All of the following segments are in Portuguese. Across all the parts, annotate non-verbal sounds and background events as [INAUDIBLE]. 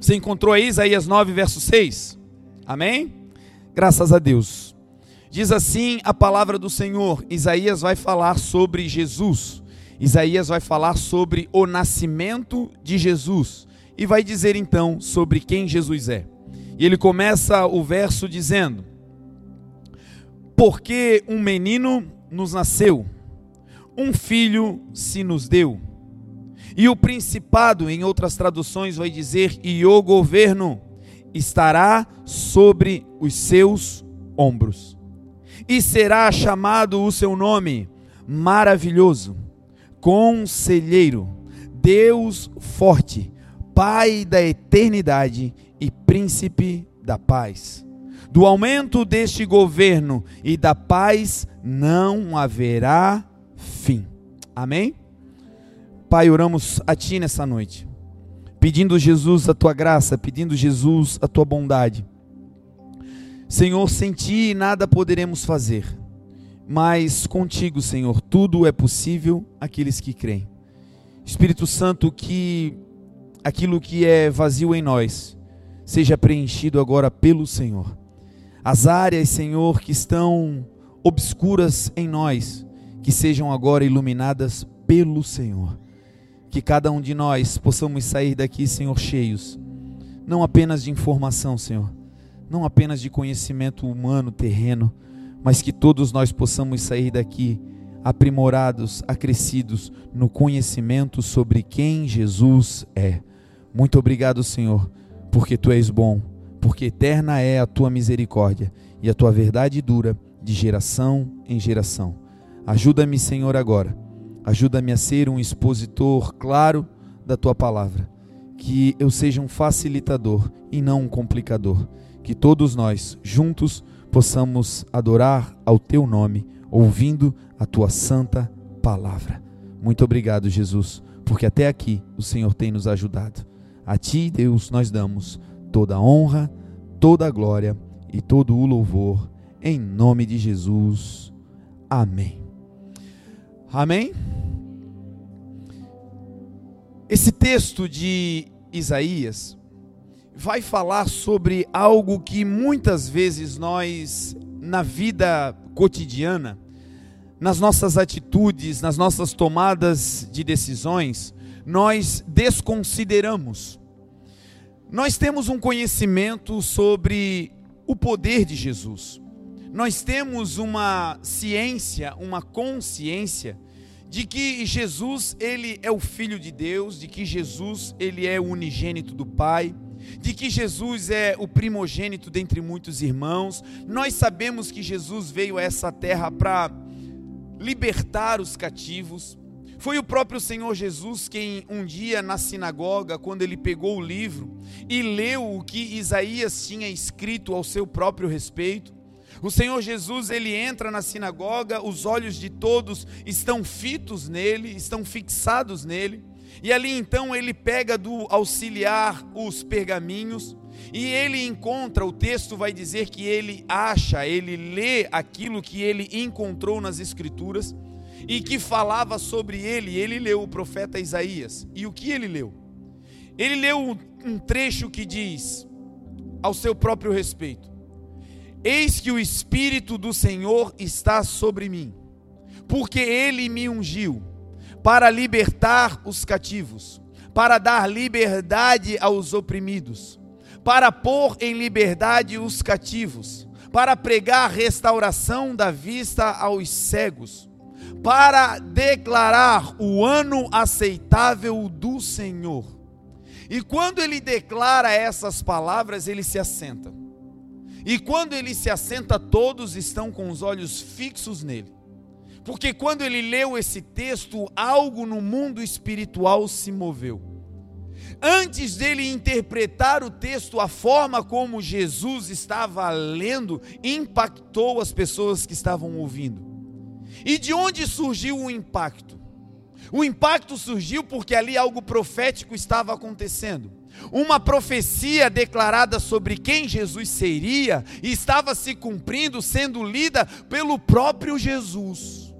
Você encontrou aí Isaías 9, verso 6? Amém? Graças a Deus. Diz assim a palavra do Senhor. Isaías vai falar sobre Jesus. Isaías vai falar sobre o nascimento de Jesus. E vai dizer então sobre quem Jesus é. E ele começa o verso dizendo: Porque um menino nos nasceu, um filho se nos deu. E o principado, em outras traduções, vai dizer: E o governo estará sobre os seus ombros e será chamado o seu nome maravilhoso, conselheiro, Deus forte, Pai da eternidade e príncipe da paz. Do aumento deste governo e da paz não haverá fim. Amém? Pai, oramos a Ti nessa noite, pedindo Jesus a Tua graça, pedindo Jesus a Tua bondade Senhor, sem ti nada poderemos fazer, mas contigo, Senhor, tudo é possível aqueles que creem. Espírito Santo, que aquilo que é vazio em nós seja preenchido agora pelo Senhor. As áreas, Senhor, que estão obscuras em nós, que sejam agora iluminadas pelo Senhor. Que cada um de nós possamos sair daqui, Senhor, cheios, não apenas de informação, Senhor, não apenas de conhecimento humano, terreno, mas que todos nós possamos sair daqui aprimorados, acrescidos no conhecimento sobre quem Jesus é. Muito obrigado, Senhor, porque tu és bom, porque eterna é a tua misericórdia e a tua verdade dura de geração em geração. Ajuda-me, Senhor, agora. Ajuda-me a ser um expositor claro da tua palavra. Que eu seja um facilitador e não um complicador que todos nós juntos possamos adorar ao teu nome, ouvindo a tua santa palavra. Muito obrigado, Jesus, porque até aqui o Senhor tem nos ajudado. A ti, Deus, nós damos toda a honra, toda a glória e todo o louvor, em nome de Jesus. Amém. Amém? Esse texto de Isaías vai falar sobre algo que muitas vezes nós, na vida cotidiana, nas nossas atitudes, nas nossas tomadas de decisões, nós desconsideramos. Nós temos um conhecimento sobre o poder de Jesus. Nós temos uma ciência, uma consciência de que Jesus, ele é o filho de Deus, de que Jesus, ele é o unigênito do Pai de que Jesus é o primogênito dentre muitos irmãos. Nós sabemos que Jesus veio a essa terra para libertar os cativos. Foi o próprio Senhor Jesus quem, um dia na sinagoga, quando ele pegou o livro e leu o que Isaías tinha escrito ao seu próprio respeito, o Senhor Jesus, ele entra na sinagoga, os olhos de todos estão fitos nele, estão fixados nele. E ali então ele pega do auxiliar os pergaminhos e ele encontra, o texto vai dizer que ele acha, ele lê aquilo que ele encontrou nas escrituras e que falava sobre ele. Ele leu o profeta Isaías. E o que ele leu? Ele leu um trecho que diz ao seu próprio respeito: Eis que o espírito do Senhor está sobre mim, porque ele me ungiu para libertar os cativos, para dar liberdade aos oprimidos, para pôr em liberdade os cativos, para pregar restauração da vista aos cegos, para declarar o ano aceitável do Senhor. E quando ele declara essas palavras, ele se assenta. E quando ele se assenta, todos estão com os olhos fixos nele. Porque quando ele leu esse texto, algo no mundo espiritual se moveu. Antes dele interpretar o texto, a forma como Jesus estava lendo impactou as pessoas que estavam ouvindo. E de onde surgiu o impacto? O impacto surgiu porque ali algo profético estava acontecendo. Uma profecia declarada sobre quem Jesus seria estava se cumprindo, sendo lida pelo próprio Jesus.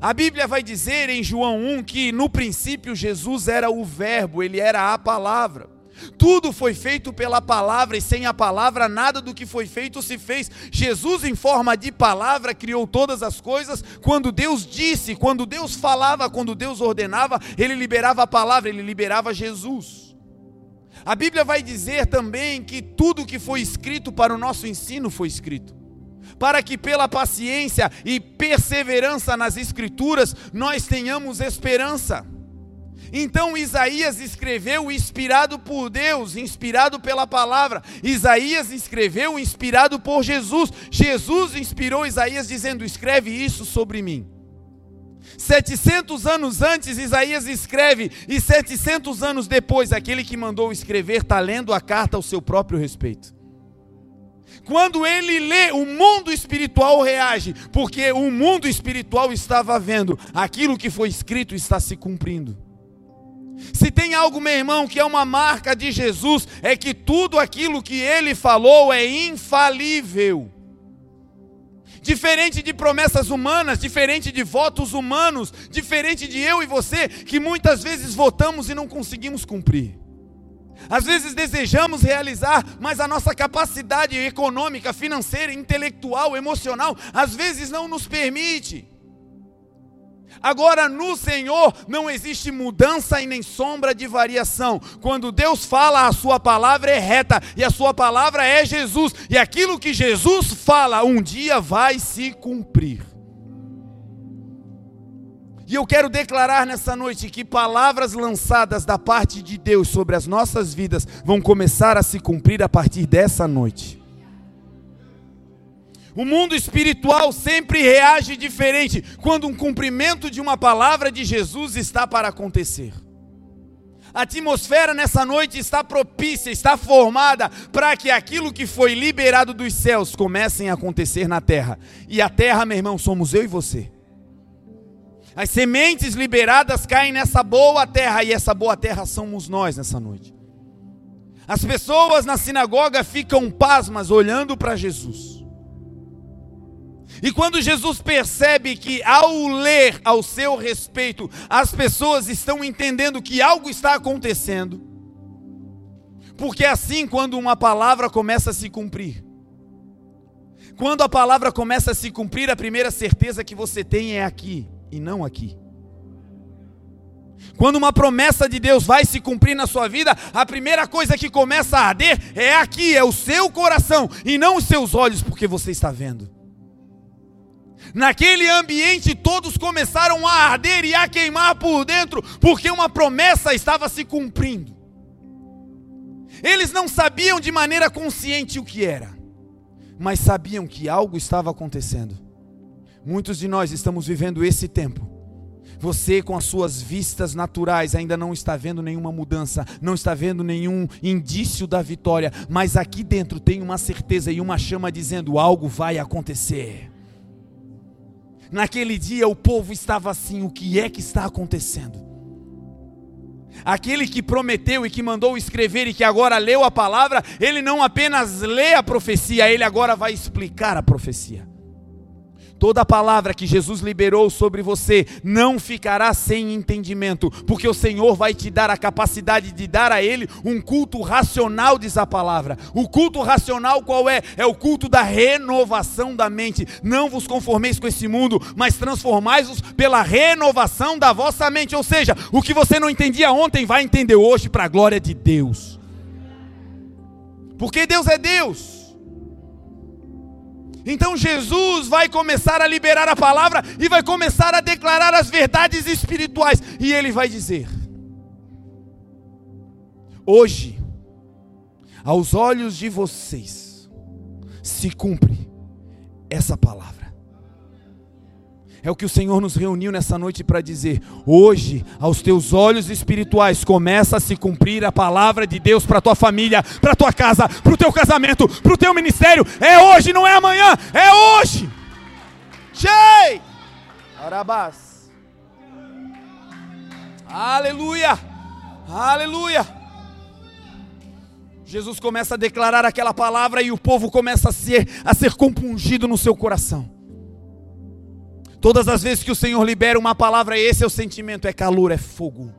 A Bíblia vai dizer em João 1 que no princípio Jesus era o Verbo, ele era a palavra. Tudo foi feito pela palavra, e sem a palavra nada do que foi feito se fez. Jesus, em forma de palavra, criou todas as coisas. Quando Deus disse, quando Deus falava, quando Deus ordenava, ele liberava a palavra, ele liberava Jesus. A Bíblia vai dizer também que tudo que foi escrito para o nosso ensino foi escrito. Para que pela paciência e perseverança nas Escrituras nós tenhamos esperança. Então Isaías escreveu inspirado por Deus, inspirado pela palavra. Isaías escreveu inspirado por Jesus. Jesus inspirou Isaías dizendo: Escreve isso sobre mim. 700 anos antes, Isaías escreve, e 700 anos depois, aquele que mandou escrever está lendo a carta ao seu próprio respeito. Quando ele lê, o mundo espiritual reage, porque o mundo espiritual estava vendo aquilo que foi escrito está se cumprindo. Se tem algo, meu irmão, que é uma marca de Jesus, é que tudo aquilo que ele falou é infalível. Diferente de promessas humanas, diferente de votos humanos, diferente de eu e você, que muitas vezes votamos e não conseguimos cumprir. Às vezes desejamos realizar, mas a nossa capacidade econômica, financeira, intelectual, emocional, às vezes não nos permite. Agora no Senhor não existe mudança e nem sombra de variação. Quando Deus fala, a sua palavra é reta e a sua palavra é Jesus, e aquilo que Jesus fala um dia vai se cumprir. E eu quero declarar nessa noite que palavras lançadas da parte de Deus sobre as nossas vidas vão começar a se cumprir a partir dessa noite. O mundo espiritual sempre reage diferente quando um cumprimento de uma palavra de Jesus está para acontecer. A atmosfera nessa noite está propícia, está formada para que aquilo que foi liberado dos céus comecem a acontecer na terra. E a terra, meu irmão, somos eu e você. As sementes liberadas caem nessa boa terra e essa boa terra somos nós nessa noite. As pessoas na sinagoga ficam pasmas olhando para Jesus. E quando Jesus percebe que ao ler ao seu respeito, as pessoas estão entendendo que algo está acontecendo, porque é assim quando uma palavra começa a se cumprir. Quando a palavra começa a se cumprir, a primeira certeza que você tem é aqui e não aqui. Quando uma promessa de Deus vai se cumprir na sua vida, a primeira coisa que começa a arder é aqui, é o seu coração e não os seus olhos, porque você está vendo. Naquele ambiente, todos começaram a arder e a queimar por dentro, porque uma promessa estava se cumprindo. Eles não sabiam de maneira consciente o que era, mas sabiam que algo estava acontecendo. Muitos de nós estamos vivendo esse tempo. Você, com as suas vistas naturais, ainda não está vendo nenhuma mudança, não está vendo nenhum indício da vitória, mas aqui dentro tem uma certeza e uma chama dizendo: algo vai acontecer. Naquele dia o povo estava assim: o que é que está acontecendo? Aquele que prometeu e que mandou escrever e que agora leu a palavra, ele não apenas lê a profecia, ele agora vai explicar a profecia. Toda palavra que Jesus liberou sobre você não ficará sem entendimento, porque o Senhor vai te dar a capacidade de dar a Ele um culto racional, diz a palavra. O culto racional qual é? É o culto da renovação da mente. Não vos conformeis com esse mundo, mas transformais-vos pela renovação da vossa mente. Ou seja, o que você não entendia ontem vai entender hoje para a glória de Deus. Porque Deus é Deus. Então Jesus vai começar a liberar a palavra e vai começar a declarar as verdades espirituais. E ele vai dizer: Hoje, aos olhos de vocês, se cumpre essa palavra. É o que o Senhor nos reuniu nessa noite para dizer. Hoje, aos teus olhos espirituais, começa a se cumprir a palavra de Deus para tua família, para tua casa, para o teu casamento, para o teu ministério. É hoje, não é amanhã, é hoje. Chei! Arabás. Aleluia! Aleluia! Jesus começa a declarar aquela palavra e o povo começa a ser, a ser compungido no seu coração. Todas as vezes que o Senhor libera uma palavra, esse é o sentimento: é calor, é fogo.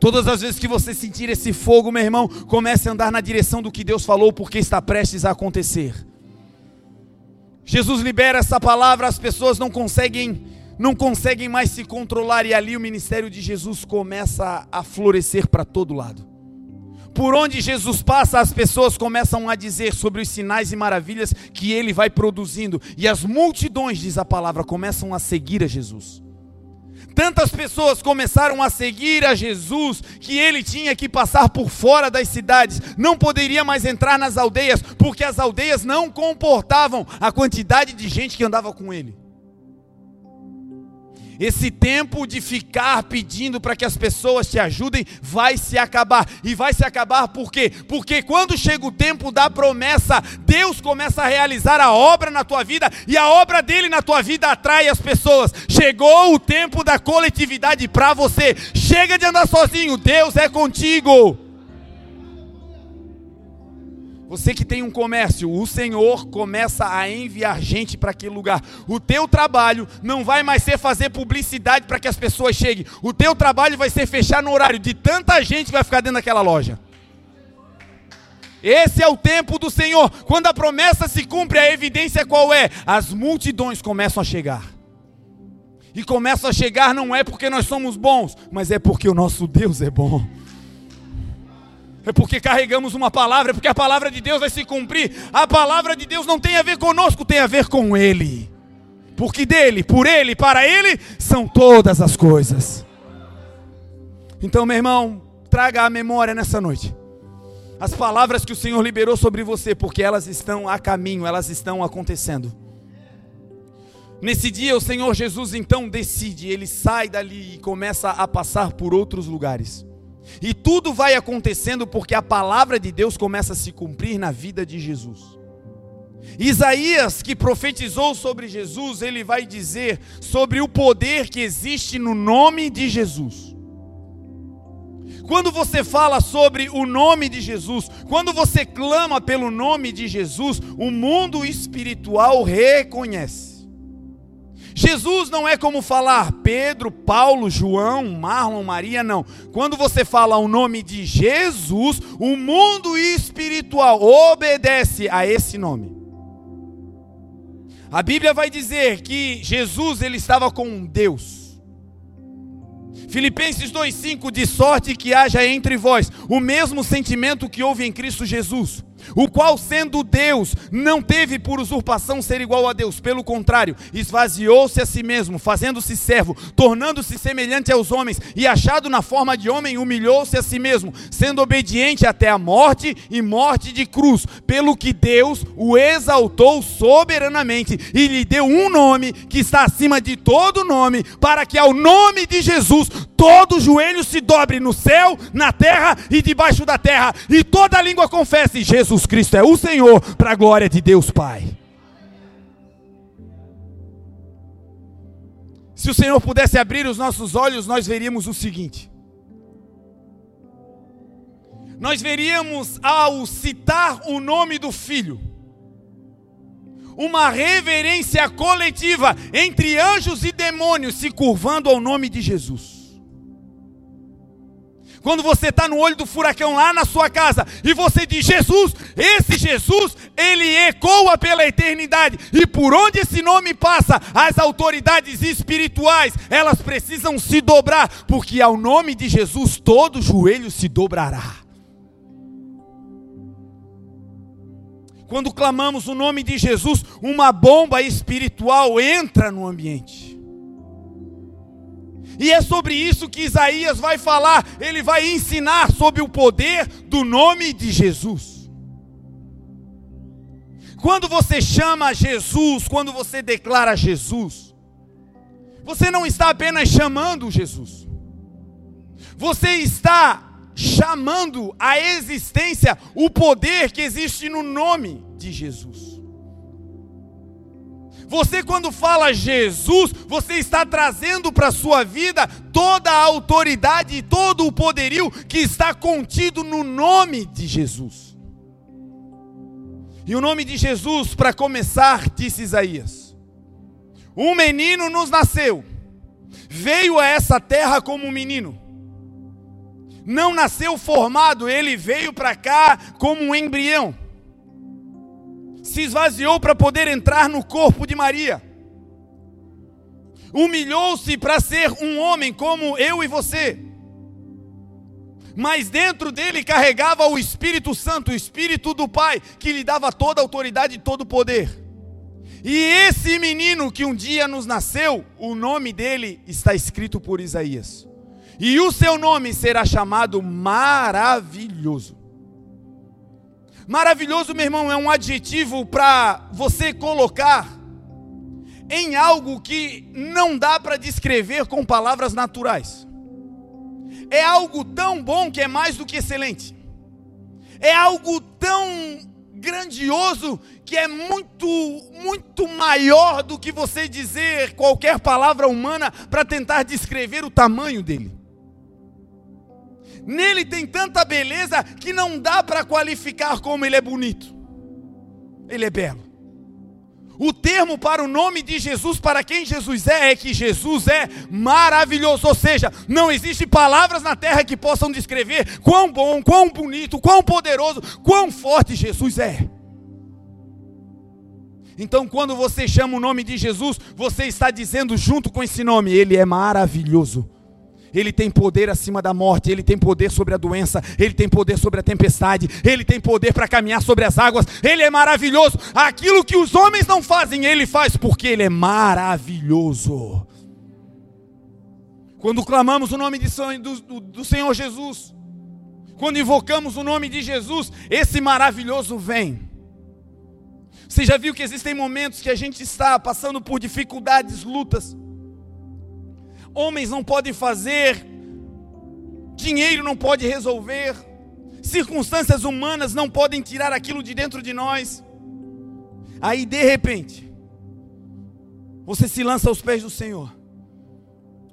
Todas as vezes que você sentir esse fogo, meu irmão, comece a andar na direção do que Deus falou, porque está prestes a acontecer. Jesus libera essa palavra, as pessoas não conseguem, não conseguem mais se controlar e ali o ministério de Jesus começa a florescer para todo lado. Por onde Jesus passa, as pessoas começam a dizer sobre os sinais e maravilhas que ele vai produzindo, e as multidões, diz a palavra, começam a seguir a Jesus. Tantas pessoas começaram a seguir a Jesus que ele tinha que passar por fora das cidades, não poderia mais entrar nas aldeias, porque as aldeias não comportavam a quantidade de gente que andava com ele. Esse tempo de ficar pedindo para que as pessoas te ajudem vai se acabar. E vai se acabar por quê? Porque quando chega o tempo da promessa, Deus começa a realizar a obra na tua vida e a obra dele na tua vida atrai as pessoas. Chegou o tempo da coletividade para você. Chega de andar sozinho, Deus é contigo. Você que tem um comércio, o Senhor começa a enviar gente para aquele lugar. O teu trabalho não vai mais ser fazer publicidade para que as pessoas cheguem. O teu trabalho vai ser fechar no horário de tanta gente vai ficar dentro daquela loja. Esse é o tempo do Senhor. Quando a promessa se cumpre, a evidência qual é? As multidões começam a chegar. E começam a chegar não é porque nós somos bons, mas é porque o nosso Deus é bom é porque carregamos uma palavra, é porque a palavra de Deus vai se cumprir. A palavra de Deus não tem a ver conosco, tem a ver com Ele. Porque dele, por Ele, para Ele, são todas as coisas. Então, meu irmão, traga a memória nessa noite. As palavras que o Senhor liberou sobre você, porque elas estão a caminho, elas estão acontecendo. Nesse dia, o Senhor Jesus então decide, ele sai dali e começa a passar por outros lugares. E tudo vai acontecendo porque a palavra de Deus começa a se cumprir na vida de Jesus. Isaías, que profetizou sobre Jesus, ele vai dizer sobre o poder que existe no nome de Jesus. Quando você fala sobre o nome de Jesus, quando você clama pelo nome de Jesus, o mundo espiritual reconhece. Jesus não é como falar Pedro, Paulo, João, Marlon, Maria, não. Quando você fala o nome de Jesus, o mundo espiritual obedece a esse nome. A Bíblia vai dizer que Jesus ele estava com Deus. Filipenses 2:5 de sorte que haja entre vós o mesmo sentimento que houve em Cristo Jesus o qual, sendo Deus, não teve por usurpação ser igual a Deus, pelo contrário, esvaziou-se a si mesmo, fazendo-se servo, tornando-se semelhante aos homens, e achado na forma de homem, humilhou-se a si mesmo, sendo obediente até a morte e morte de cruz, pelo que Deus o exaltou soberanamente e lhe deu um nome que está acima de todo nome, para que ao nome de Jesus todo joelho se dobre no céu, na terra e debaixo da terra, e toda língua confesse: Jesus Cristo é o Senhor, para a glória de Deus Pai. Se o Senhor pudesse abrir os nossos olhos, nós veríamos o seguinte: nós veríamos, ao citar o nome do Filho, uma reverência coletiva entre anjos e demônios se curvando ao nome de Jesus. Quando você está no olho do furacão lá na sua casa e você diz Jesus, esse Jesus, ele ecoa pela eternidade. E por onde esse nome passa, as autoridades espirituais, elas precisam se dobrar, porque ao nome de Jesus todo joelho se dobrará. Quando clamamos o nome de Jesus, uma bomba espiritual entra no ambiente. E é sobre isso que Isaías vai falar, ele vai ensinar sobre o poder do nome de Jesus. Quando você chama Jesus, quando você declara Jesus, você não está apenas chamando Jesus, você está chamando à existência o poder que existe no nome de Jesus. Você, quando fala Jesus, você está trazendo para a sua vida toda a autoridade e todo o poderio que está contido no nome de Jesus. E o nome de Jesus, para começar, disse Isaías: Um menino nos nasceu, veio a essa terra como um menino. não nasceu formado, ele veio para cá como um embrião. Se esvaziou para poder entrar no corpo de Maria. Humilhou-se para ser um homem como eu e você. Mas dentro dele carregava o Espírito Santo, o Espírito do Pai, que lhe dava toda a autoridade e todo o poder. E esse menino que um dia nos nasceu, o nome dele está escrito por Isaías e o seu nome será chamado maravilhoso. Maravilhoso, meu irmão, é um adjetivo para você colocar em algo que não dá para descrever com palavras naturais. É algo tão bom que é mais do que excelente. É algo tão grandioso que é muito, muito maior do que você dizer qualquer palavra humana para tentar descrever o tamanho dele. Nele tem tanta beleza que não dá para qualificar como ele é bonito. Ele é belo. O termo para o nome de Jesus, para quem Jesus é, é que Jesus é maravilhoso. Ou seja, não existe palavras na terra que possam descrever quão bom, quão bonito, quão poderoso, quão forte Jesus é. Então, quando você chama o nome de Jesus, você está dizendo junto com esse nome, Ele é maravilhoso. Ele tem poder acima da morte, ele tem poder sobre a doença, ele tem poder sobre a tempestade, ele tem poder para caminhar sobre as águas, ele é maravilhoso. Aquilo que os homens não fazem, ele faz porque ele é maravilhoso. Quando clamamos o nome de, do, do, do Senhor Jesus, quando invocamos o nome de Jesus, esse maravilhoso vem. Você já viu que existem momentos que a gente está passando por dificuldades, lutas, homens não podem fazer, dinheiro não pode resolver, circunstâncias humanas não podem tirar aquilo de dentro de nós. Aí de repente, você se lança aos pés do Senhor.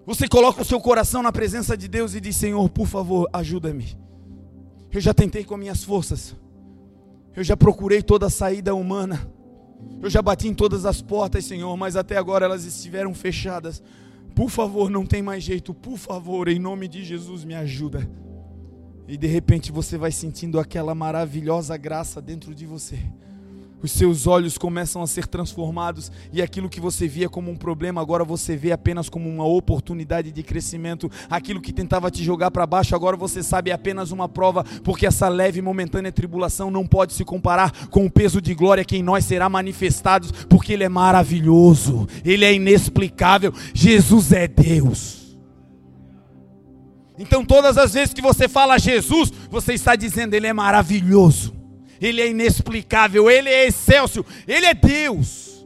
Você coloca o seu coração na presença de Deus e diz: Senhor, por favor, ajuda-me. Eu já tentei com minhas forças. Eu já procurei toda a saída humana. Eu já bati em todas as portas, Senhor, mas até agora elas estiveram fechadas. Por favor, não tem mais jeito. Por favor, em nome de Jesus, me ajuda. E de repente você vai sentindo aquela maravilhosa graça dentro de você os seus olhos começam a ser transformados e aquilo que você via como um problema, agora você vê apenas como uma oportunidade de crescimento. Aquilo que tentava te jogar para baixo, agora você sabe é apenas uma prova, porque essa leve e momentânea tribulação não pode se comparar com o peso de glória que em nós será manifestado, porque ele é maravilhoso, ele é inexplicável. Jesus é Deus. Então, todas as vezes que você fala Jesus, você está dizendo ele é maravilhoso. Ele é inexplicável, Ele é excelso, Ele é Deus.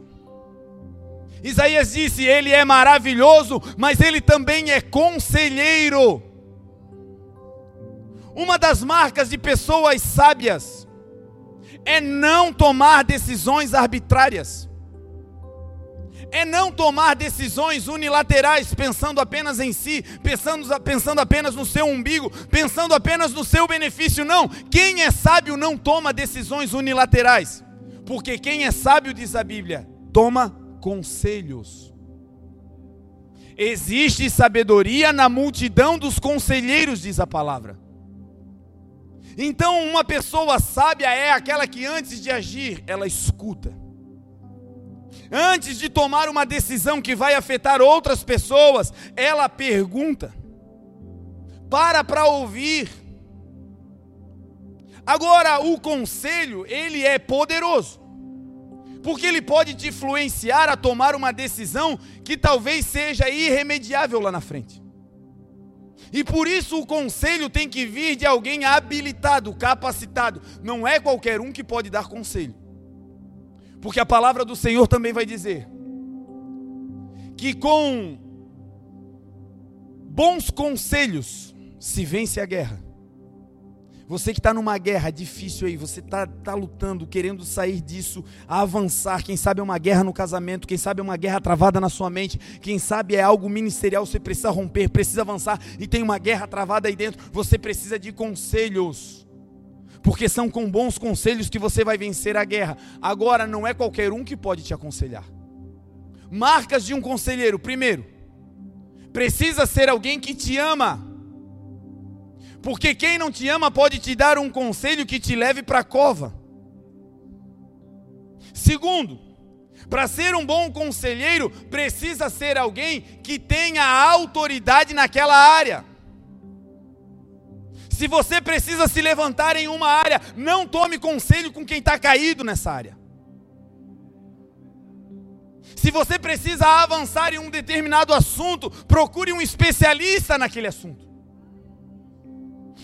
Isaías disse: Ele é maravilhoso, mas Ele também é conselheiro. Uma das marcas de pessoas sábias é não tomar decisões arbitrárias é não tomar decisões unilaterais, pensando apenas em si, pensando, pensando apenas no seu umbigo, pensando apenas no seu benefício. Não, quem é sábio não toma decisões unilaterais, porque quem é sábio, diz a Bíblia, toma conselhos. Existe sabedoria na multidão dos conselheiros, diz a palavra. Então, uma pessoa sábia é aquela que antes de agir, ela escuta antes de tomar uma decisão que vai afetar outras pessoas, ela pergunta. Para para ouvir. Agora, o conselho, ele é poderoso. Porque ele pode te influenciar a tomar uma decisão que talvez seja irremediável lá na frente. E por isso o conselho tem que vir de alguém habilitado, capacitado. Não é qualquer um que pode dar conselho. Porque a palavra do Senhor também vai dizer que com bons conselhos se vence a guerra. Você que está numa guerra difícil aí, você está tá lutando, querendo sair disso, avançar. Quem sabe é uma guerra no casamento, quem sabe é uma guerra travada na sua mente, quem sabe é algo ministerial, você precisa romper, precisa avançar e tem uma guerra travada aí dentro. Você precisa de conselhos porque são com bons conselhos que você vai vencer a guerra. Agora, não é qualquer um que pode te aconselhar. Marcas de um conselheiro: primeiro, precisa ser alguém que te ama. Porque quem não te ama pode te dar um conselho que te leve para a cova. Segundo, para ser um bom conselheiro, precisa ser alguém que tenha autoridade naquela área. Se você precisa se levantar em uma área, não tome conselho com quem está caído nessa área. Se você precisa avançar em um determinado assunto, procure um especialista naquele assunto.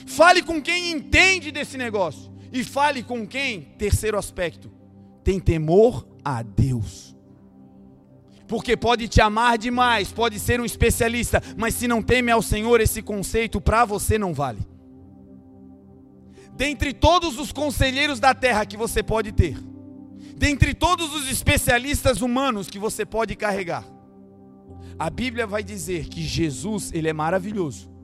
Fale com quem entende desse negócio. E fale com quem, terceiro aspecto, tem temor a Deus. Porque pode te amar demais, pode ser um especialista, mas se não teme ao Senhor, esse conceito para você não vale. Dentre todos os conselheiros da terra que você pode ter, dentre todos os especialistas humanos que você pode carregar, a Bíblia vai dizer que Jesus, ele é maravilhoso.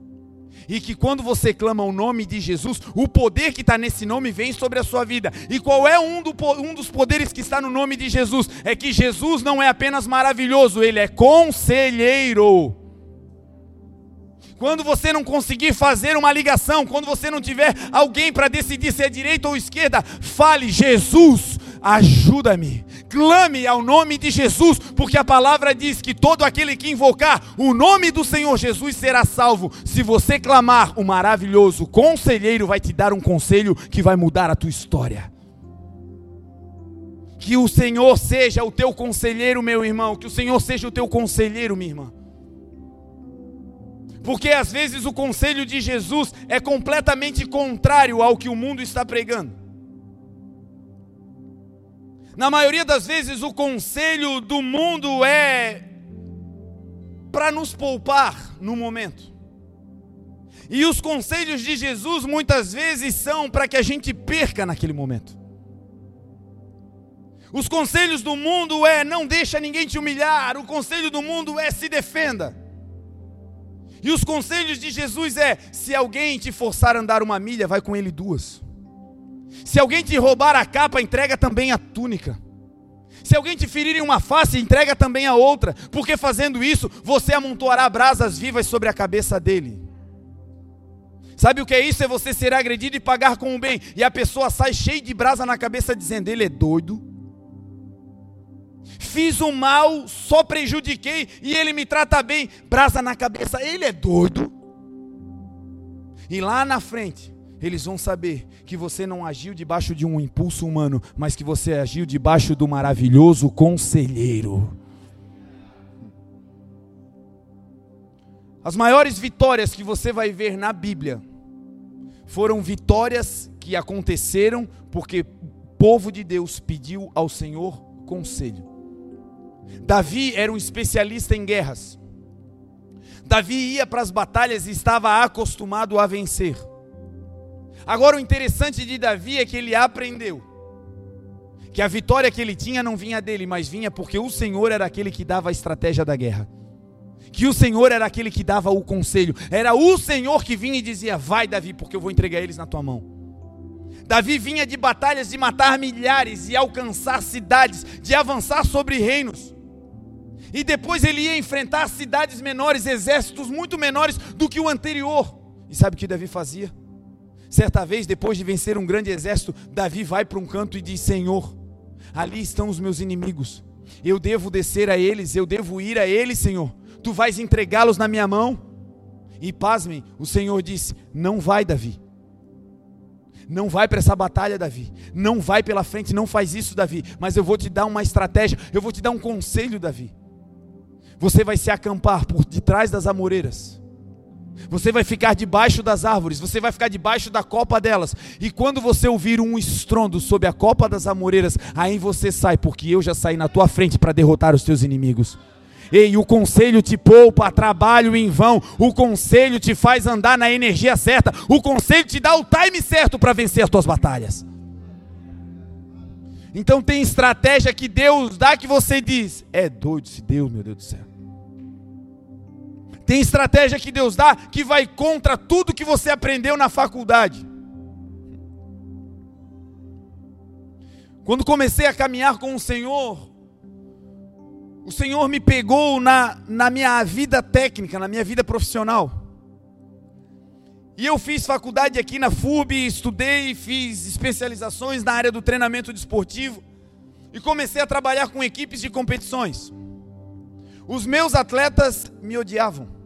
E que quando você clama o nome de Jesus, o poder que está nesse nome vem sobre a sua vida. E qual é um, do, um dos poderes que está no nome de Jesus? É que Jesus não é apenas maravilhoso, ele é conselheiro. Quando você não conseguir fazer uma ligação, quando você não tiver alguém para decidir se é direita ou esquerda, fale: Jesus, ajuda-me. Clame ao nome de Jesus, porque a palavra diz que todo aquele que invocar o nome do Senhor Jesus será salvo. Se você clamar, o maravilhoso conselheiro vai te dar um conselho que vai mudar a tua história. Que o Senhor seja o teu conselheiro, meu irmão. Que o Senhor seja o teu conselheiro, minha irmã. Porque às vezes o conselho de Jesus é completamente contrário ao que o mundo está pregando. Na maioria das vezes, o conselho do mundo é para nos poupar no momento. E os conselhos de Jesus muitas vezes são para que a gente perca naquele momento. Os conselhos do mundo é não deixa ninguém te humilhar, o conselho do mundo é se defenda. E os conselhos de Jesus é: se alguém te forçar a andar uma milha, vai com ele duas. Se alguém te roubar a capa, entrega também a túnica. Se alguém te ferir em uma face, entrega também a outra, porque fazendo isso, você amontoará brasas vivas sobre a cabeça dele. Sabe o que é isso? É você ser agredido e pagar com o bem, e a pessoa sai cheia de brasa na cabeça, dizendo: Ele é doido. Fiz o mal, só prejudiquei, e ele me trata bem, brasa na cabeça, ele é doido. E lá na frente, eles vão saber que você não agiu debaixo de um impulso humano, mas que você agiu debaixo do maravilhoso conselheiro. As maiores vitórias que você vai ver na Bíblia foram vitórias que aconteceram porque o povo de Deus pediu ao Senhor conselho. Davi era um especialista em guerras. Davi ia para as batalhas e estava acostumado a vencer. Agora o interessante de Davi é que ele aprendeu que a vitória que ele tinha não vinha dele, mas vinha porque o Senhor era aquele que dava a estratégia da guerra. Que o Senhor era aquele que dava o conselho. Era o Senhor que vinha e dizia: Vai, Davi, porque eu vou entregar eles na tua mão. Davi vinha de batalhas de matar milhares e alcançar cidades, de avançar sobre reinos. E depois ele ia enfrentar cidades menores, exércitos muito menores do que o anterior. E sabe o que Davi fazia? Certa vez, depois de vencer um grande exército, Davi vai para um canto e diz: Senhor, ali estão os meus inimigos. Eu devo descer a eles, eu devo ir a eles, Senhor. Tu vais entregá-los na minha mão. E pasmem, o Senhor disse: Não vai, Davi. Não vai para essa batalha, Davi. Não vai pela frente, não faz isso, Davi. Mas eu vou te dar uma estratégia, eu vou te dar um conselho, Davi. Você vai se acampar por detrás das amoreiras. Você vai ficar debaixo das árvores, você vai ficar debaixo da copa delas. E quando você ouvir um estrondo sob a copa das amoreiras, aí você sai, porque eu já saí na tua frente para derrotar os teus inimigos. Ei, o conselho te poupa trabalho em vão. O conselho te faz andar na energia certa. O conselho te dá o time certo para vencer as tuas batalhas. Então tem estratégia que Deus dá que você diz: é doido esse Deus, meu Deus do céu. Tem estratégia que Deus dá que vai contra tudo que você aprendeu na faculdade. Quando comecei a caminhar com o Senhor, o Senhor me pegou na, na minha vida técnica, na minha vida profissional. E eu fiz faculdade aqui na FUB, estudei, fiz especializações na área do treinamento desportivo e comecei a trabalhar com equipes de competições. Os meus atletas me odiavam.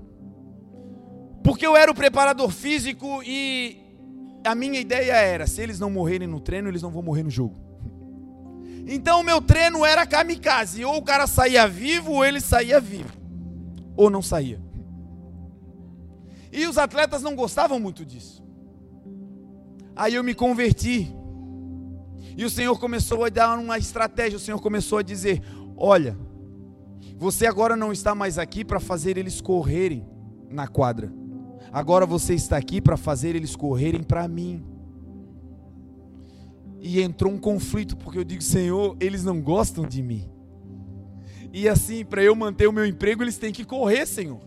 Porque eu era o preparador físico e a minha ideia era: se eles não morrerem no treino, eles não vão morrer no jogo. [LAUGHS] Então o meu treino era kamikaze, ou o cara saía vivo ou ele saía vivo, ou não saía. E os atletas não gostavam muito disso. Aí eu me converti. E o Senhor começou a dar uma estratégia, o Senhor começou a dizer: "Olha, você agora não está mais aqui para fazer eles correrem na quadra. Agora você está aqui para fazer eles correrem para mim." E entrou um conflito, porque eu digo, Senhor, eles não gostam de mim. E assim, para eu manter o meu emprego, eles têm que correr, Senhor.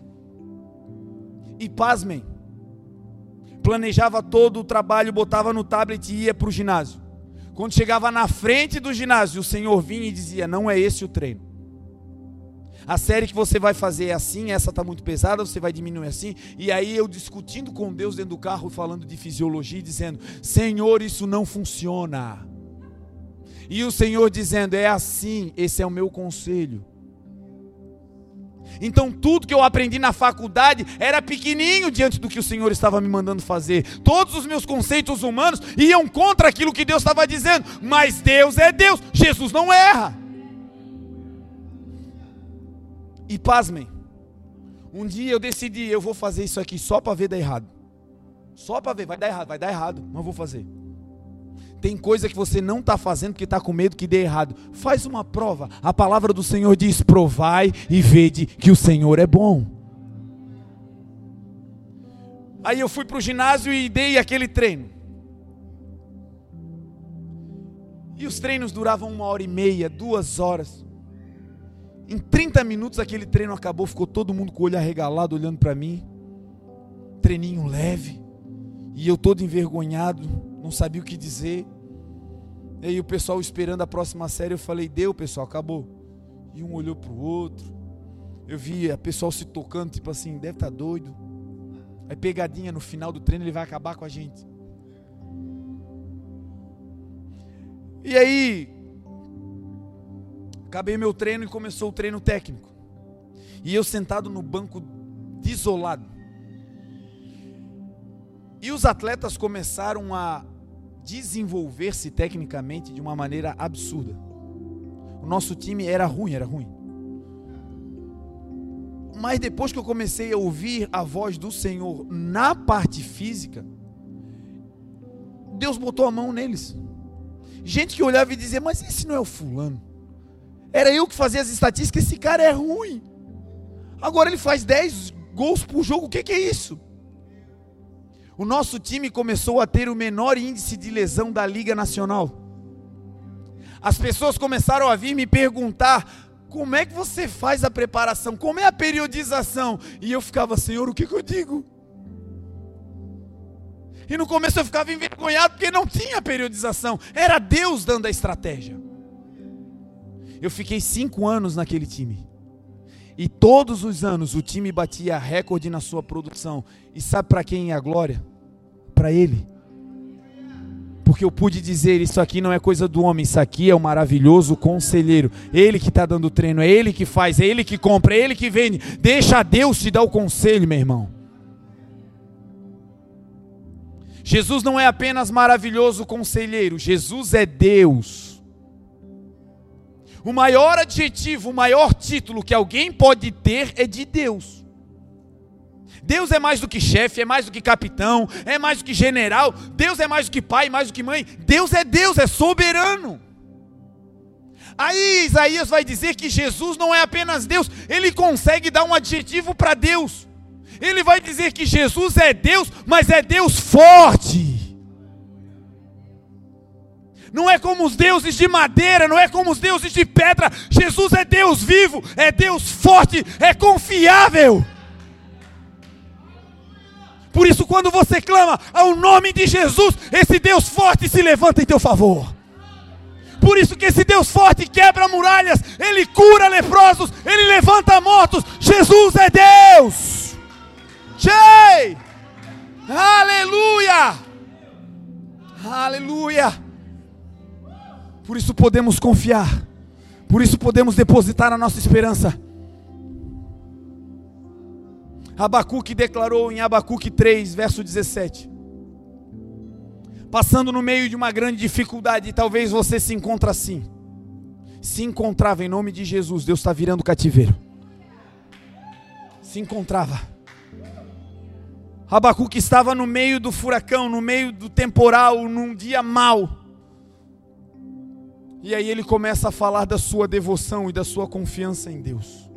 E pasmem, planejava todo o trabalho, botava no tablet e ia para o ginásio. Quando chegava na frente do ginásio, o Senhor vinha e dizia: Não é esse o treino. A série que você vai fazer é assim, essa está muito pesada, você vai diminuir assim. E aí eu discutindo com Deus dentro do carro, falando de fisiologia, dizendo: Senhor, isso não funciona. E o Senhor dizendo: É assim, esse é o meu conselho. Então tudo que eu aprendi na faculdade era pequenininho diante do que o Senhor estava me mandando fazer. Todos os meus conceitos humanos iam contra aquilo que Deus estava dizendo. Mas Deus é Deus, Jesus não erra. E pasmem, um dia eu decidi, eu vou fazer isso aqui só para ver dar errado. Só para ver, vai dar errado, vai dar errado, mas vou fazer. Tem coisa que você não está fazendo porque está com medo que dê errado. Faz uma prova. A palavra do Senhor diz: provai e vede que o Senhor é bom. Aí eu fui para o ginásio e dei aquele treino. E os treinos duravam uma hora e meia, duas horas. Em 30 minutos aquele treino acabou, ficou todo mundo com o olho arregalado olhando para mim. Treininho leve. E eu todo envergonhado, não sabia o que dizer. E aí o pessoal esperando a próxima série, eu falei: "Deu, pessoal, acabou". E um olhou para o outro. Eu vi a pessoal se tocando, tipo assim, deve estar tá doido. Aí pegadinha no final do treino, ele vai acabar com a gente. E aí, Acabei meu treino e começou o treino técnico. E eu sentado no banco desolado. E os atletas começaram a desenvolver-se tecnicamente de uma maneira absurda. O nosso time era ruim, era ruim. Mas depois que eu comecei a ouvir a voz do Senhor na parte física, Deus botou a mão neles. Gente que olhava e dizia: Mas esse não é o fulano. Era eu que fazia as estatísticas, esse cara é ruim. Agora ele faz 10 gols por jogo, o que, que é isso? O nosso time começou a ter o menor índice de lesão da Liga Nacional. As pessoas começaram a vir me perguntar: como é que você faz a preparação? Como é a periodização? E eu ficava, Senhor, o que, que eu digo? E no começo eu ficava envergonhado porque não tinha periodização, era Deus dando a estratégia. Eu fiquei cinco anos naquele time. E todos os anos o time batia recorde na sua produção. E sabe para quem é a glória? Para ele. Porque eu pude dizer: Isso aqui não é coisa do homem, isso aqui é o maravilhoso conselheiro. Ele que está dando treino, é ele que faz, é ele que compra, é ele que vende. Deixa Deus te dar o conselho, meu irmão. Jesus não é apenas maravilhoso conselheiro, Jesus é Deus. O maior adjetivo, o maior título que alguém pode ter é de Deus. Deus é mais do que chefe, é mais do que capitão, é mais do que general, Deus é mais do que pai, mais do que mãe. Deus é Deus, é soberano. Aí Isaías vai dizer que Jesus não é apenas Deus, ele consegue dar um adjetivo para Deus. Ele vai dizer que Jesus é Deus, mas é Deus forte não é como os deuses de madeira, não é como os deuses de pedra. Jesus é Deus vivo, é Deus forte, é confiável. Por isso, quando você clama ao nome de Jesus, esse Deus forte se levanta em teu favor. Por isso que esse Deus forte quebra muralhas, ele cura leprosos, ele levanta mortos. Jesus é Deus. Jei! Aleluia! Aleluia! Por isso podemos confiar, por isso podemos depositar a nossa esperança. Abacuque declarou em Abacuque 3, verso 17: Passando no meio de uma grande dificuldade, talvez você se encontre assim. Se encontrava em nome de Jesus, Deus está virando cativeiro. Se encontrava Abacuque estava no meio do furacão, no meio do temporal, num dia mau. E aí ele começa a falar da sua devoção e da sua confiança em Deus.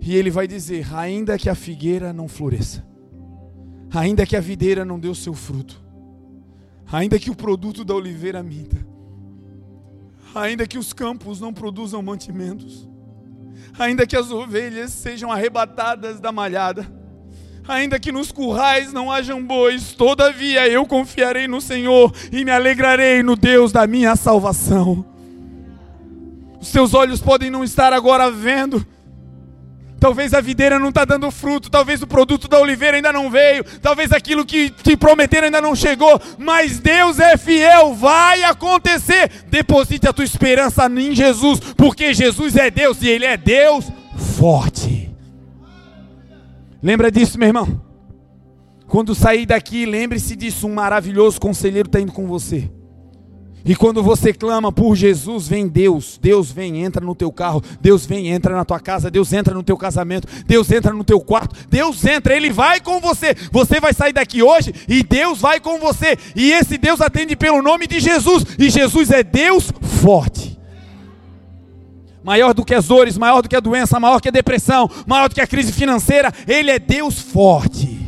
E ele vai dizer: ainda que a figueira não floresça, ainda que a videira não dê o seu fruto, ainda que o produto da oliveira minta, ainda que os campos não produzam mantimentos, ainda que as ovelhas sejam arrebatadas da malhada, Ainda que nos currais não hajam bois, todavia eu confiarei no Senhor e me alegrarei no Deus da minha salvação. Os seus olhos podem não estar agora vendo. Talvez a videira não está dando fruto, talvez o produto da oliveira ainda não veio, talvez aquilo que te prometeram ainda não chegou, mas Deus é fiel, vai acontecer. Deposite a tua esperança em Jesus, porque Jesus é Deus e Ele é Deus forte. Lembra disso, meu irmão? Quando sair daqui, lembre-se disso: um maravilhoso conselheiro está indo com você. E quando você clama por Jesus, vem Deus. Deus vem, entra no teu carro. Deus vem, entra na tua casa. Deus entra no teu casamento. Deus entra no teu quarto. Deus entra, Ele vai com você. Você vai sair daqui hoje e Deus vai com você. E esse Deus atende pelo nome de Jesus. E Jesus é Deus forte maior do que as dores, maior do que a doença, maior que a depressão, maior do que a crise financeira, Ele é Deus forte.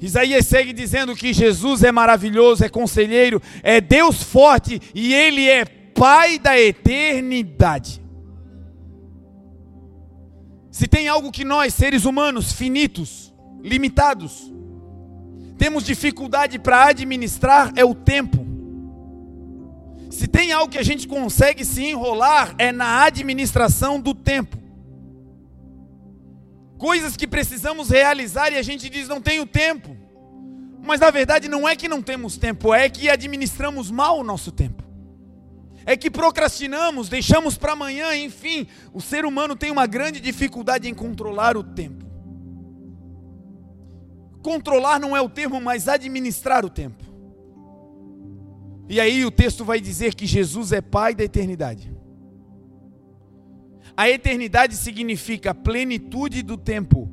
Isaías segue dizendo que Jesus é maravilhoso, é conselheiro, é Deus forte e Ele é Pai da eternidade. Se tem algo que nós, seres humanos, finitos, limitados, temos dificuldade para administrar, é o tempo. Se tem algo que a gente consegue se enrolar, é na administração do tempo. Coisas que precisamos realizar e a gente diz não tenho tempo. Mas na verdade não é que não temos tempo, é que administramos mal o nosso tempo. É que procrastinamos, deixamos para amanhã, enfim. O ser humano tem uma grande dificuldade em controlar o tempo. Controlar não é o termo, mas administrar o tempo. E aí o texto vai dizer que Jesus é Pai da eternidade. A eternidade significa plenitude do tempo.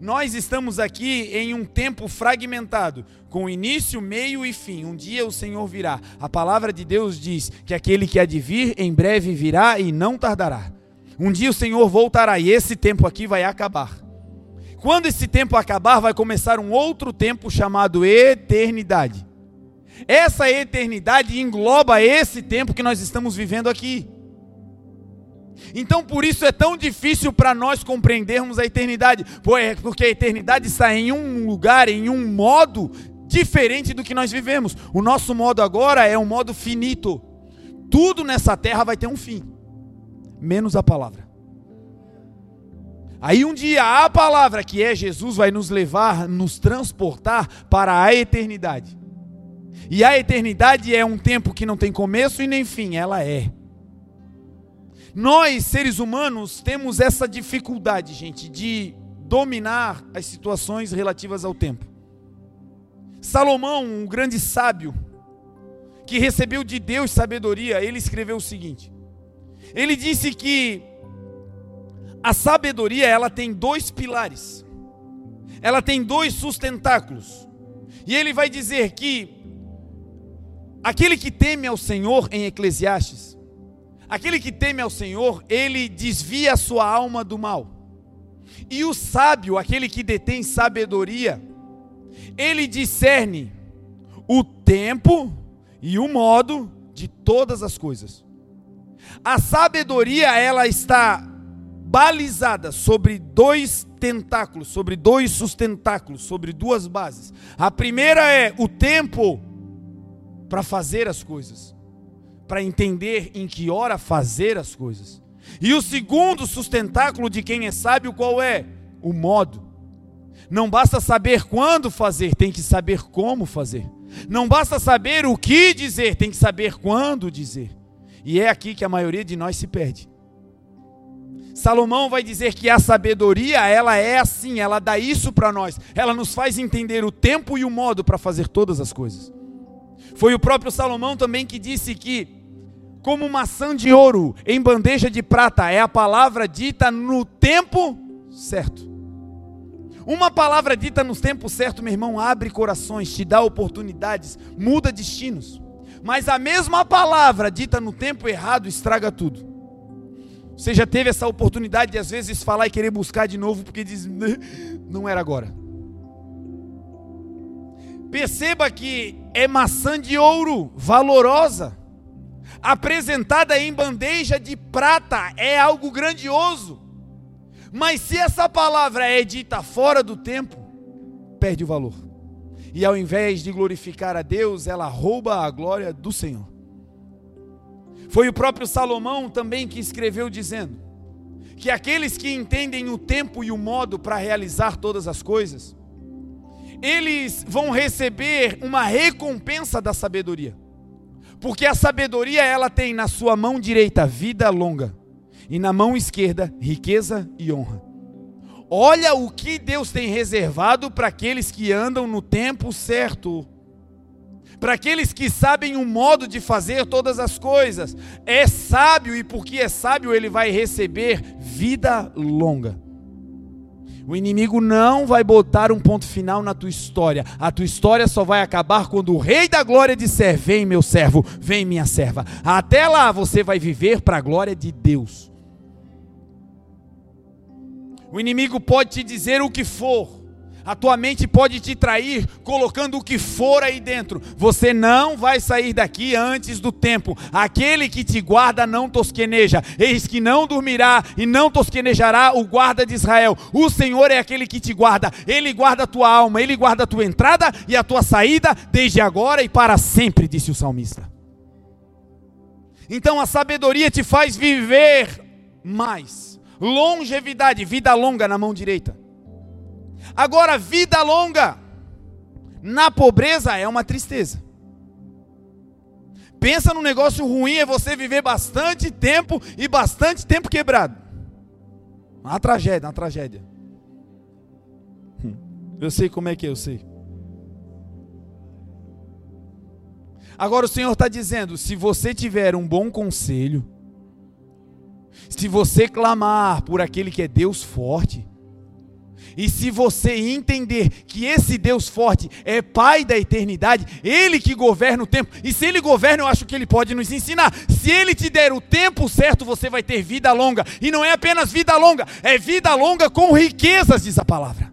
Nós estamos aqui em um tempo fragmentado, com início, meio e fim. Um dia o Senhor virá. A palavra de Deus diz que aquele que há de vir, em breve virá e não tardará. Um dia o Senhor voltará e esse tempo aqui vai acabar. Quando esse tempo acabar, vai começar um outro tempo chamado eternidade. Essa eternidade engloba esse tempo que nós estamos vivendo aqui. Então, por isso é tão difícil para nós compreendermos a eternidade, porque a eternidade está em um lugar, em um modo diferente do que nós vivemos. O nosso modo agora é um modo finito. Tudo nessa terra vai ter um fim, menos a palavra. Aí um dia a palavra, que é Jesus, vai nos levar, nos transportar para a eternidade. E a eternidade é um tempo que não tem começo e nem fim, ela é. Nós, seres humanos, temos essa dificuldade, gente, de dominar as situações relativas ao tempo. Salomão, um grande sábio, que recebeu de Deus sabedoria, ele escreveu o seguinte: ele disse que a sabedoria ela tem dois pilares, ela tem dois sustentáculos, e ele vai dizer que Aquele que teme ao Senhor em Eclesiastes, aquele que teme ao Senhor, ele desvia a sua alma do mal. E o sábio, aquele que detém sabedoria, ele discerne o tempo e o modo de todas as coisas. A sabedoria, ela está balizada sobre dois tentáculos, sobre dois sustentáculos, sobre duas bases. A primeira é o tempo para fazer as coisas, para entender em que hora fazer as coisas. E o segundo sustentáculo de quem é sábio qual é? O modo. Não basta saber quando fazer, tem que saber como fazer. Não basta saber o que dizer, tem que saber quando dizer. E é aqui que a maioria de nós se perde. Salomão vai dizer que a sabedoria, ela é assim, ela dá isso para nós. Ela nos faz entender o tempo e o modo para fazer todas as coisas. Foi o próprio Salomão também que disse que como maçã de ouro em bandeja de prata é a palavra dita no tempo certo. Uma palavra dita no tempo certo, meu irmão, abre corações, te dá oportunidades, muda destinos. Mas a mesma palavra dita no tempo errado estraga tudo. Você já teve essa oportunidade de às vezes falar e querer buscar de novo porque diz, não era agora. Perceba que é maçã de ouro, valorosa, apresentada em bandeja de prata, é algo grandioso. Mas se essa palavra é dita fora do tempo, perde o valor. E ao invés de glorificar a Deus, ela rouba a glória do Senhor. Foi o próprio Salomão também que escreveu dizendo que aqueles que entendem o tempo e o modo para realizar todas as coisas, eles vão receber uma recompensa da sabedoria. Porque a sabedoria ela tem na sua mão direita vida longa e na mão esquerda riqueza e honra. Olha o que Deus tem reservado para aqueles que andam no tempo certo. Para aqueles que sabem o modo de fazer todas as coisas. É sábio e porque é sábio ele vai receber vida longa. O inimigo não vai botar um ponto final na tua história. A tua história só vai acabar quando o Rei da Glória disser: Vem, meu servo, vem, minha serva. Até lá você vai viver para a glória de Deus. O inimigo pode te dizer o que for. A tua mente pode te trair colocando o que for aí dentro. Você não vai sair daqui antes do tempo. Aquele que te guarda não tosqueneja. Eis que não dormirá e não tosquenejará o guarda de Israel. O Senhor é aquele que te guarda. Ele guarda a tua alma, ele guarda a tua entrada e a tua saída desde agora e para sempre, disse o salmista. Então a sabedoria te faz viver mais longevidade, vida longa na mão direita. Agora, vida longa na pobreza é uma tristeza. Pensa num negócio ruim é você viver bastante tempo e bastante tempo quebrado. Uma tragédia, uma tragédia. Eu sei como é que é, eu sei. Agora o Senhor está dizendo: se você tiver um bom conselho, se você clamar por aquele que é Deus forte, e se você entender que esse Deus forte é Pai da eternidade, Ele que governa o tempo, e se Ele governa, eu acho que Ele pode nos ensinar. Se Ele te der o tempo certo, você vai ter vida longa, e não é apenas vida longa, é vida longa com riquezas, diz a palavra.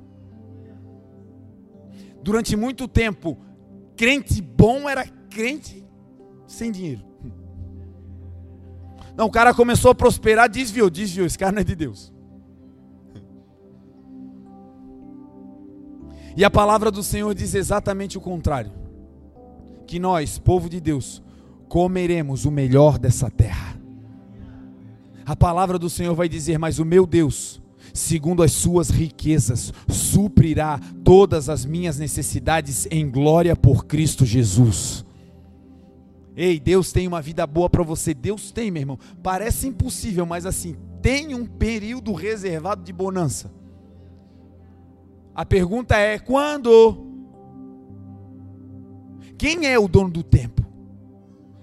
Durante muito tempo, crente bom era crente sem dinheiro. Não, o cara começou a prosperar, desviou, desviou. Esse cara não é de Deus. E a palavra do Senhor diz exatamente o contrário: que nós, povo de Deus, comeremos o melhor dessa terra. A palavra do Senhor vai dizer: Mas o meu Deus, segundo as suas riquezas, suprirá todas as minhas necessidades em glória por Cristo Jesus. Ei, Deus tem uma vida boa para você. Deus tem, meu irmão. Parece impossível, mas assim, tem um período reservado de bonança. A pergunta é: quando? Quem é o dono do tempo?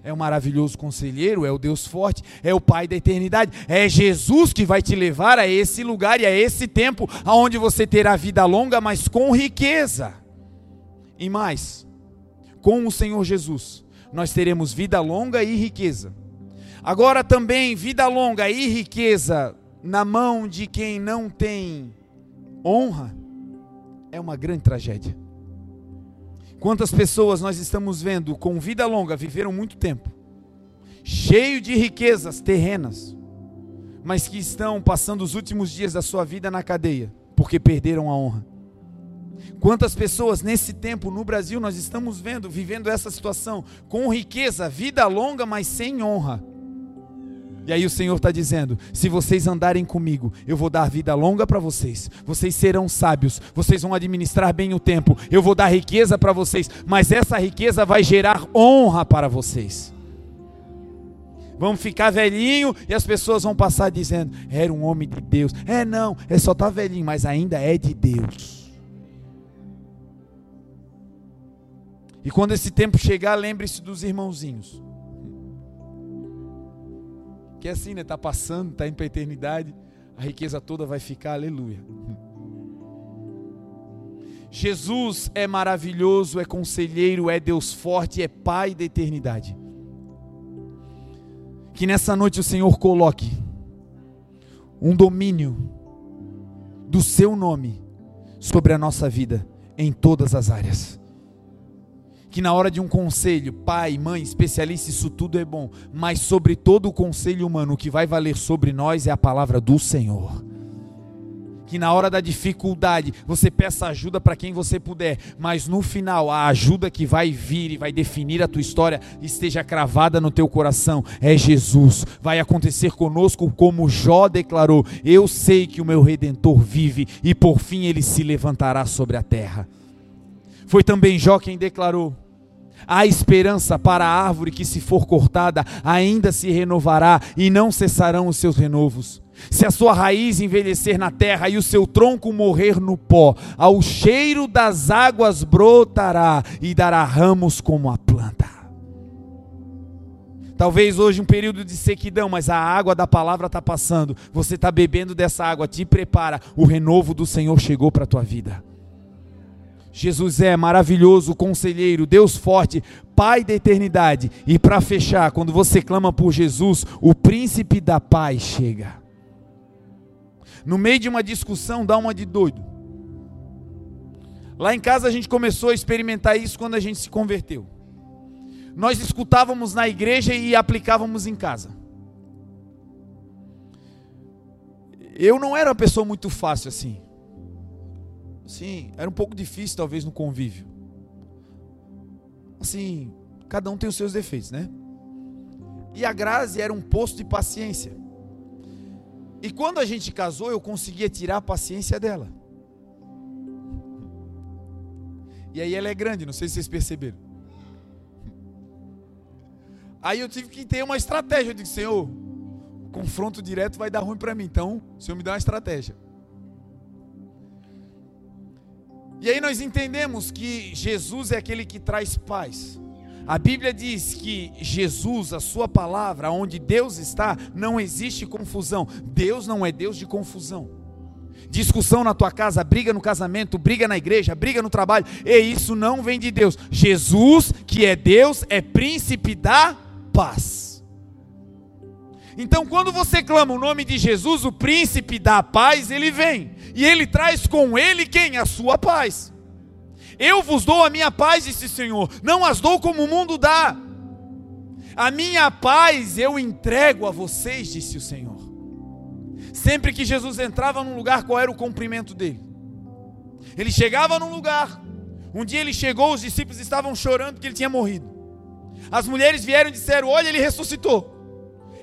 É o maravilhoso conselheiro, é o Deus forte, é o Pai da eternidade, é Jesus que vai te levar a esse lugar e a esse tempo aonde você terá vida longa, mas com riqueza. E mais, com o Senhor Jesus nós teremos vida longa e riqueza. Agora também, vida longa e riqueza na mão de quem não tem honra é uma grande tragédia. Quantas pessoas nós estamos vendo com vida longa viveram muito tempo, cheio de riquezas terrenas, mas que estão passando os últimos dias da sua vida na cadeia, porque perderam a honra. Quantas pessoas nesse tempo no Brasil nós estamos vendo, vivendo essa situação, com riqueza, vida longa, mas sem honra. E aí o Senhor está dizendo: se vocês andarem comigo, eu vou dar vida longa para vocês. Vocês serão sábios, vocês vão administrar bem o tempo. Eu vou dar riqueza para vocês, mas essa riqueza vai gerar honra para vocês. Vamos ficar velhinho e as pessoas vão passar dizendo: era um homem de Deus. É não, é só tá velhinho, mas ainda é de Deus. E quando esse tempo chegar, lembre-se dos irmãozinhos. É assim, né? Está passando, está indo para a eternidade, a riqueza toda vai ficar, aleluia. Jesus é maravilhoso, é conselheiro, é Deus forte, é Pai da eternidade. Que nessa noite o Senhor coloque um domínio do seu nome sobre a nossa vida em todas as áreas que na hora de um conselho, pai, mãe, especialista, isso tudo é bom, mas sobre todo o conselho humano, o que vai valer sobre nós é a palavra do Senhor. Que na hora da dificuldade você peça ajuda para quem você puder, mas no final a ajuda que vai vir e vai definir a tua história esteja cravada no teu coração é Jesus. Vai acontecer conosco como Jó declarou: Eu sei que o meu redentor vive e por fim ele se levantará sobre a terra. Foi também Jó quem declarou: Há esperança para a árvore que, se for cortada, ainda se renovará e não cessarão os seus renovos. Se a sua raiz envelhecer na terra e o seu tronco morrer no pó, ao cheiro das águas brotará e dará ramos como a planta. Talvez hoje um período de sequidão, mas a água da palavra está passando. Você está bebendo dessa água, te prepara. O renovo do Senhor chegou para a tua vida. Jesus é maravilhoso, conselheiro, Deus forte, Pai da eternidade. E para fechar, quando você clama por Jesus, o príncipe da paz chega. No meio de uma discussão, dá uma de doido. Lá em casa a gente começou a experimentar isso quando a gente se converteu. Nós escutávamos na igreja e aplicávamos em casa. Eu não era uma pessoa muito fácil assim. Sim, era um pouco difícil talvez no convívio. Assim, cada um tem os seus defeitos, né? E a Grazi era um posto de paciência. E quando a gente casou, eu conseguia tirar a paciência dela. E aí ela é grande, não sei se vocês perceberam. Aí eu tive que ter uma estratégia. Eu disse, Senhor, confronto direto vai dar ruim para mim. Então, o Senhor me dá uma estratégia. E aí nós entendemos que Jesus é aquele que traz paz. A Bíblia diz que Jesus, a sua palavra, onde Deus está, não existe confusão. Deus não é Deus de confusão. Discussão na tua casa, briga no casamento, briga na igreja, briga no trabalho, e isso não vem de Deus. Jesus, que é Deus, é príncipe da paz. Então, quando você clama o nome de Jesus, o príncipe da paz, ele vem e ele traz com ele quem? A sua paz. Eu vos dou a minha paz, disse o Senhor, não as dou como o mundo dá. A minha paz eu entrego a vocês, disse o Senhor. Sempre que Jesus entrava num lugar, qual era o cumprimento dele? Ele chegava num lugar, um dia ele chegou, os discípulos estavam chorando porque ele tinha morrido. As mulheres vieram e disseram: Olha, ele ressuscitou.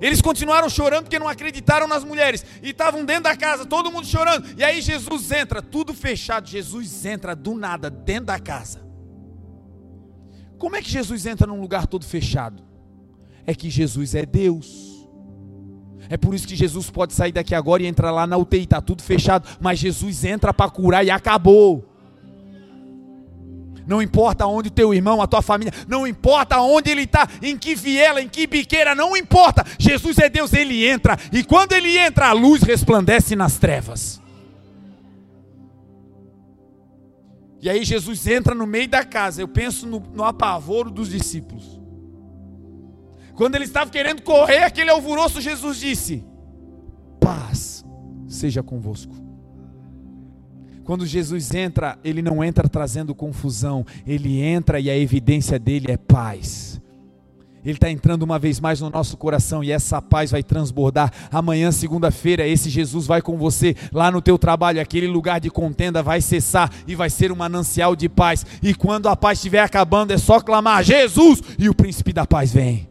Eles continuaram chorando porque não acreditaram nas mulheres. E estavam dentro da casa, todo mundo chorando. E aí Jesus entra, tudo fechado. Jesus entra do nada, dentro da casa. Como é que Jesus entra num lugar todo fechado? É que Jesus é Deus. É por isso que Jesus pode sair daqui agora e entrar lá na UTI, está tudo fechado. Mas Jesus entra para curar e acabou. Não importa onde teu irmão, a tua família, não importa onde ele está, em que viela, em que biqueira, não importa. Jesus é Deus, ele entra. E quando ele entra, a luz resplandece nas trevas. E aí Jesus entra no meio da casa. Eu penso no, no apavoro dos discípulos. Quando eles estavam querendo correr aquele alvoroço, Jesus disse: Paz seja convosco. Quando Jesus entra, ele não entra trazendo confusão, ele entra e a evidência dele é paz. Ele está entrando uma vez mais no nosso coração e essa paz vai transbordar. Amanhã, segunda-feira, esse Jesus vai com você lá no teu trabalho. Aquele lugar de contenda vai cessar e vai ser um manancial de paz. E quando a paz estiver acabando, é só clamar: Jesus! E o príncipe da paz vem.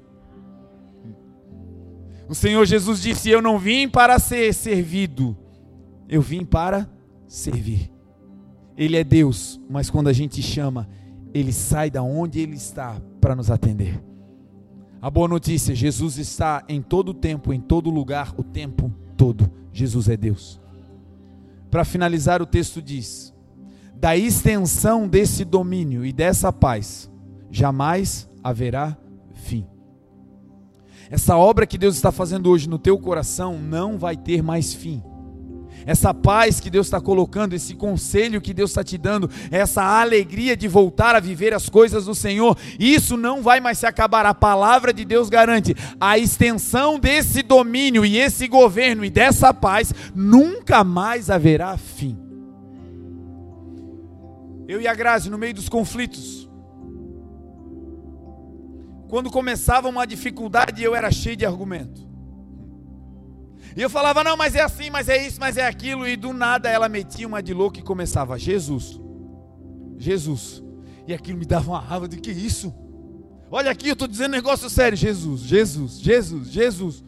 O Senhor Jesus disse: Eu não vim para ser servido, eu vim para servir. Ele é Deus, mas quando a gente chama, ele sai da onde ele está para nos atender. A boa notícia: Jesus está em todo tempo, em todo lugar, o tempo todo. Jesus é Deus. Para finalizar, o texto diz: da extensão desse domínio e dessa paz, jamais haverá fim. Essa obra que Deus está fazendo hoje no teu coração não vai ter mais fim. Essa paz que Deus está colocando, esse conselho que Deus está te dando, essa alegria de voltar a viver as coisas do Senhor, isso não vai mais se acabar. A palavra de Deus garante a extensão desse domínio e esse governo e dessa paz nunca mais haverá fim. Eu e a Grazi, no meio dos conflitos, quando começava uma dificuldade, eu era cheio de argumento. E eu falava, não, mas é assim, mas é isso, mas é aquilo. E do nada ela metia uma de louco e começava, Jesus, Jesus. E aquilo me dava uma raiva de que isso? Olha aqui, eu estou dizendo negócio sério. Jesus, Jesus, Jesus, Jesus.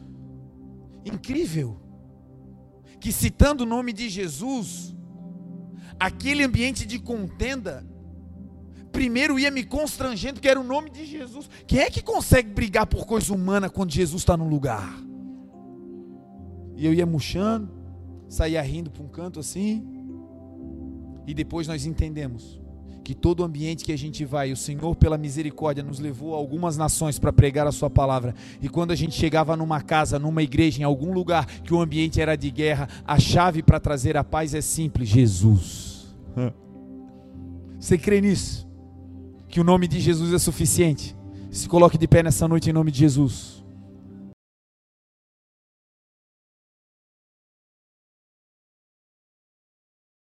Incrível. Que citando o nome de Jesus, aquele ambiente de contenda primeiro ia me constrangendo, porque era o nome de Jesus. Quem é que consegue brigar por coisa humana quando Jesus está no lugar? E eu ia murchando, saía rindo para um canto assim. E depois nós entendemos que todo ambiente que a gente vai, o Senhor, pela misericórdia, nos levou a algumas nações para pregar a Sua palavra. E quando a gente chegava numa casa, numa igreja, em algum lugar que o ambiente era de guerra, a chave para trazer a paz é simples: Jesus. [LAUGHS] Você crê nisso? que o nome de Jesus é suficiente. Se coloque de pé nessa noite em nome de Jesus.